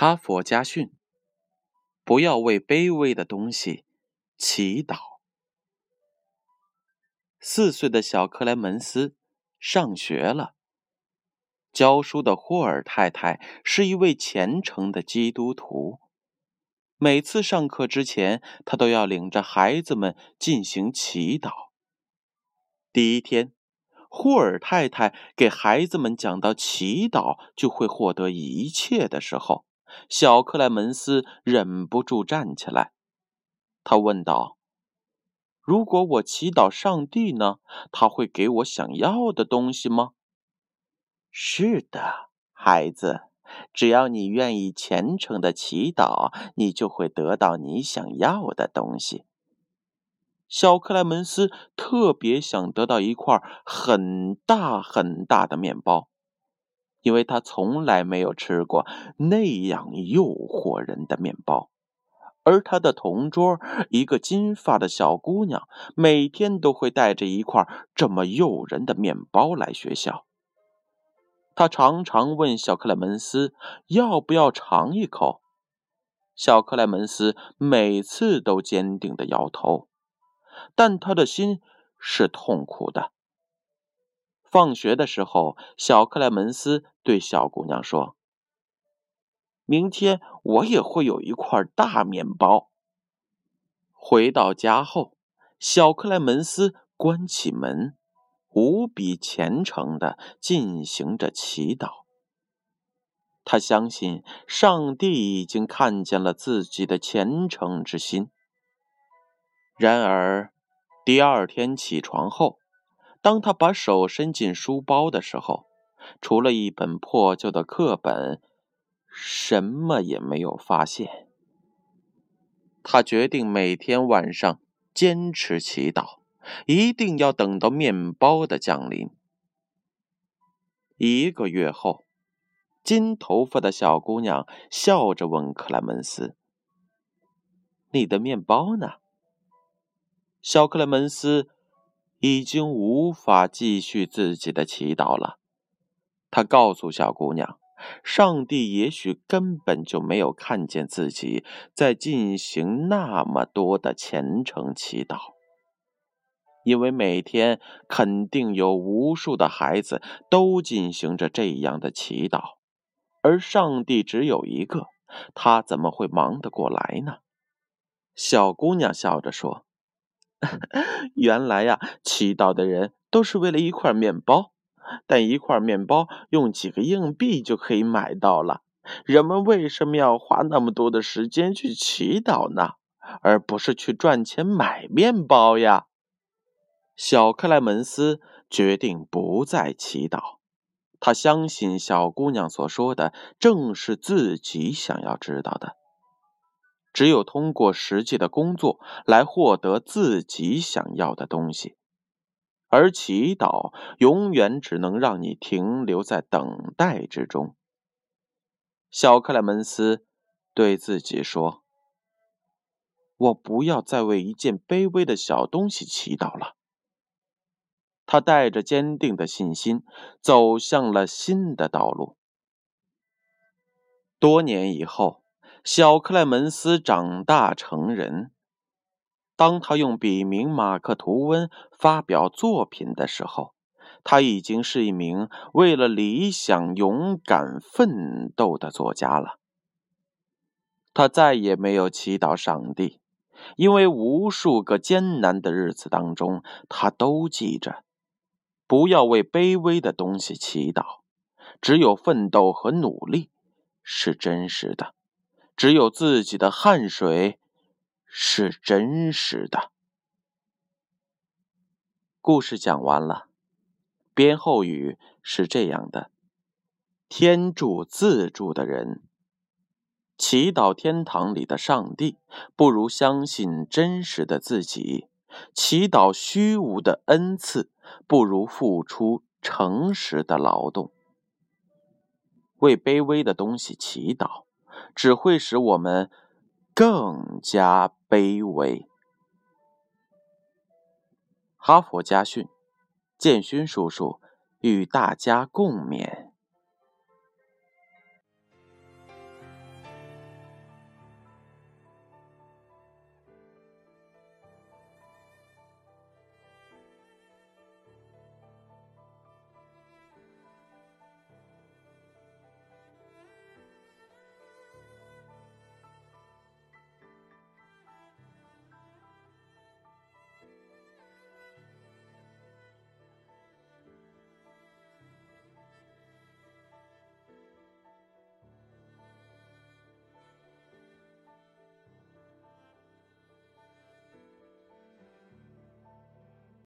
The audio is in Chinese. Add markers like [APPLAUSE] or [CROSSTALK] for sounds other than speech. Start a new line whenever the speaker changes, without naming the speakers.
哈佛家训：不要为卑微的东西祈祷。四岁的小克莱门斯上学了。教书的霍尔太太是一位虔诚的基督徒。每次上课之前，她都要领着孩子们进行祈祷。第一天，霍尔太太给孩子们讲到祈祷就会获得一切的时候，小克莱门斯忍不住站起来。他问道：“如果我祈祷上帝呢？他会给我想要的东西吗？”“是的，孩子。”只要你愿意虔诚的祈祷，你就会得到你想要的东西。小克莱门斯特别想得到一块很大很大的面包，因为他从来没有吃过那样诱惑人的面包。而他的同桌一个金发的小姑娘，每天都会带着一块这么诱人的面包来学校。他常常问小克莱门斯要不要尝一口，小克莱门斯每次都坚定的摇头，但他的心是痛苦的。放学的时候，小克莱门斯对小姑娘说：“明天我也会有一块大面包。”回到家后，小克莱门斯关起门。无比虔诚的进行着祈祷。他相信上帝已经看见了自己的虔诚之心。然而，第二天起床后，当他把手伸进书包的时候，除了一本破旧的课本，什么也没有发现。他决定每天晚上坚持祈祷。一定要等到面包的降临。一个月后，金头发的小姑娘笑着问克莱门斯：“你的面包呢？”小克莱门斯已经无法继续自己的祈祷了。他告诉小姑娘：“上帝也许根本就没有看见自己在进行那么多的虔诚祈祷。”因为每天肯定有无数的孩子都进行着这样的祈祷，而上帝只有一个，他怎么会忙得过来呢？小姑娘笑着说：“ [LAUGHS] 原来呀，祈祷的人都是为了一块面包，但一块面包用几个硬币就可以买到了。人们为什么要花那么多的时间去祈祷呢？而不是去赚钱买面包呀？”小克莱门斯决定不再祈祷，他相信小姑娘所说的正是自己想要知道的。只有通过实际的工作来获得自己想要的东西，而祈祷永远只能让你停留在等待之中。小克莱门斯对自己说：“我不要再为一件卑微的小东西祈祷了。”他带着坚定的信心走向了新的道路。多年以后，小克莱门斯长大成人。当他用笔名马克·吐温发表作品的时候，他已经是一名为了理想勇敢奋斗的作家了。他再也没有祈祷上帝，因为无数个艰难的日子当中，他都记着。不要为卑微的东西祈祷，只有奋斗和努力是真实的，只有自己的汗水是真实的。故事讲完了，编后语是这样的：天助自助的人，祈祷天堂里的上帝，不如相信真实的自己；祈祷虚无的恩赐。不如付出诚实的劳动，为卑微的东西祈祷，只会使我们更加卑微。哈佛家训，建勋叔叔与大家共勉。